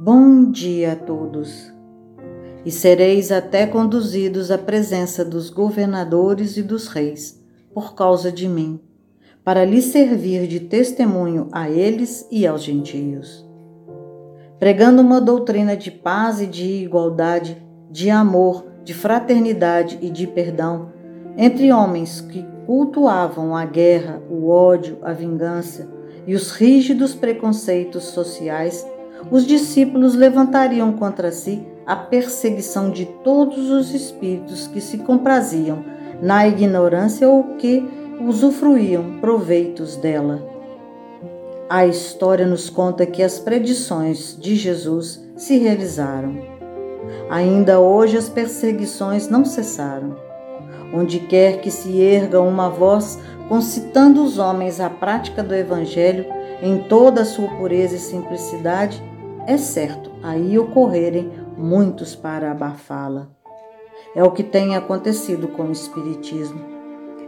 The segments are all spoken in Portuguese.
Bom dia a todos. E sereis até conduzidos à presença dos governadores e dos reis, por causa de mim, para lhes servir de testemunho a eles e aos gentios. Pregando uma doutrina de paz e de igualdade, de amor, de fraternidade e de perdão, entre homens que cultuavam a guerra, o ódio, a vingança e os rígidos preconceitos sociais os discípulos levantariam contra si a perseguição de todos os espíritos que se compraziam na ignorância ou que usufruíam proveitos dela. A história nos conta que as predições de Jesus se realizaram. Ainda hoje as perseguições não cessaram. Onde quer que se erga uma voz concitando os homens à prática do Evangelho em toda a sua pureza e simplicidade, é certo aí ocorrerem muitos para abafá-la. É o que tem acontecido com o Espiritismo.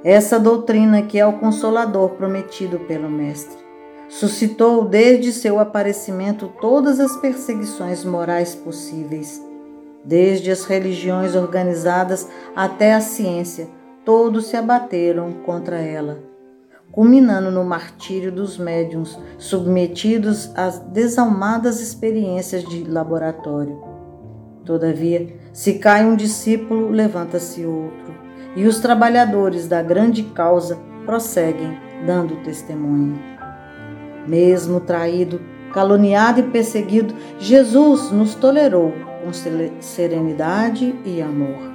Essa doutrina, que é o consolador prometido pelo Mestre, suscitou desde seu aparecimento todas as perseguições morais possíveis. Desde as religiões organizadas até a ciência, todos se abateram contra ela culminando no martírio dos médiums submetidos às desalmadas experiências de laboratório. Todavia, se cai um discípulo, levanta-se outro, e os trabalhadores da grande causa prosseguem dando testemunho. Mesmo traído, caluniado e perseguido, Jesus nos tolerou com serenidade e amor.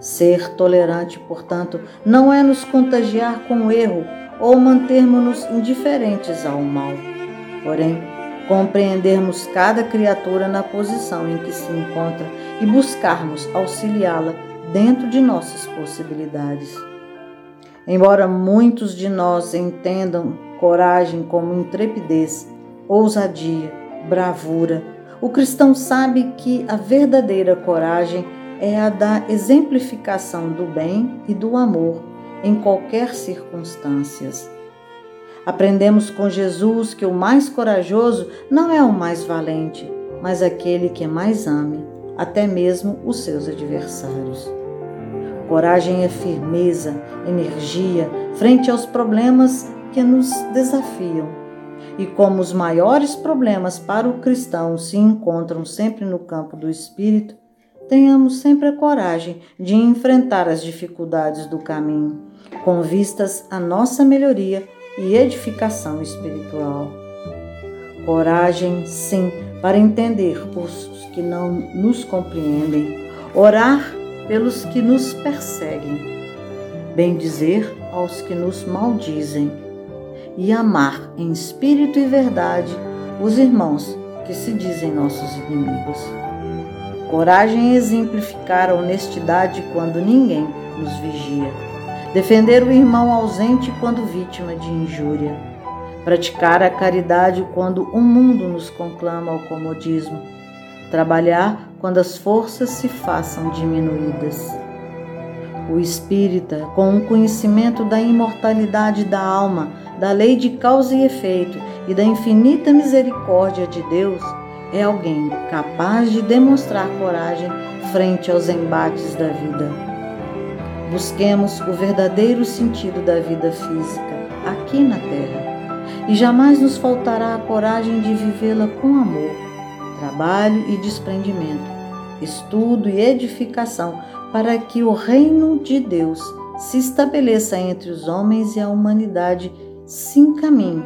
Ser tolerante, portanto, não é nos contagiar com o erro ou mantermos-nos indiferentes ao mal. Porém, compreendermos cada criatura na posição em que se encontra e buscarmos auxiliá-la dentro de nossas possibilidades. Embora muitos de nós entendam coragem como intrepidez, ousadia, bravura, o cristão sabe que a verdadeira coragem é a da exemplificação do bem e do amor em qualquer circunstâncias. Aprendemos com Jesus que o mais corajoso não é o mais valente, mas aquele que mais ame, até mesmo os seus adversários. Coragem é firmeza, energia frente aos problemas que nos desafiam. E como os maiores problemas para o cristão se encontram sempre no campo do espírito, tenhamos sempre a coragem de enfrentar as dificuldades do caminho, com vistas à nossa melhoria e edificação espiritual. Coragem, sim, para entender os que não nos compreendem, orar pelos que nos perseguem, bendizer aos que nos maldizem e amar em espírito e verdade os irmãos que se dizem nossos inimigos. Coragem exemplificar a honestidade quando ninguém nos vigia. Defender o irmão ausente quando vítima de injúria. Praticar a caridade quando o mundo nos conclama ao comodismo. Trabalhar quando as forças se façam diminuídas. O espírita, com o conhecimento da imortalidade da alma, da lei de causa e efeito e da infinita misericórdia de Deus, é alguém capaz de demonstrar coragem frente aos embates da vida. Busquemos o verdadeiro sentido da vida física aqui na Terra e jamais nos faltará a coragem de vivê-la com amor, trabalho e desprendimento, estudo e edificação para que o reino de Deus se estabeleça entre os homens e a humanidade se encaminhe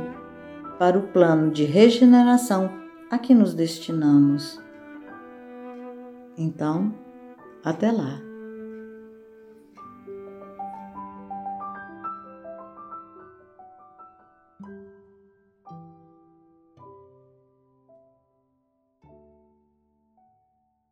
para o plano de regeneração a que nos destinamos. Então, até lá.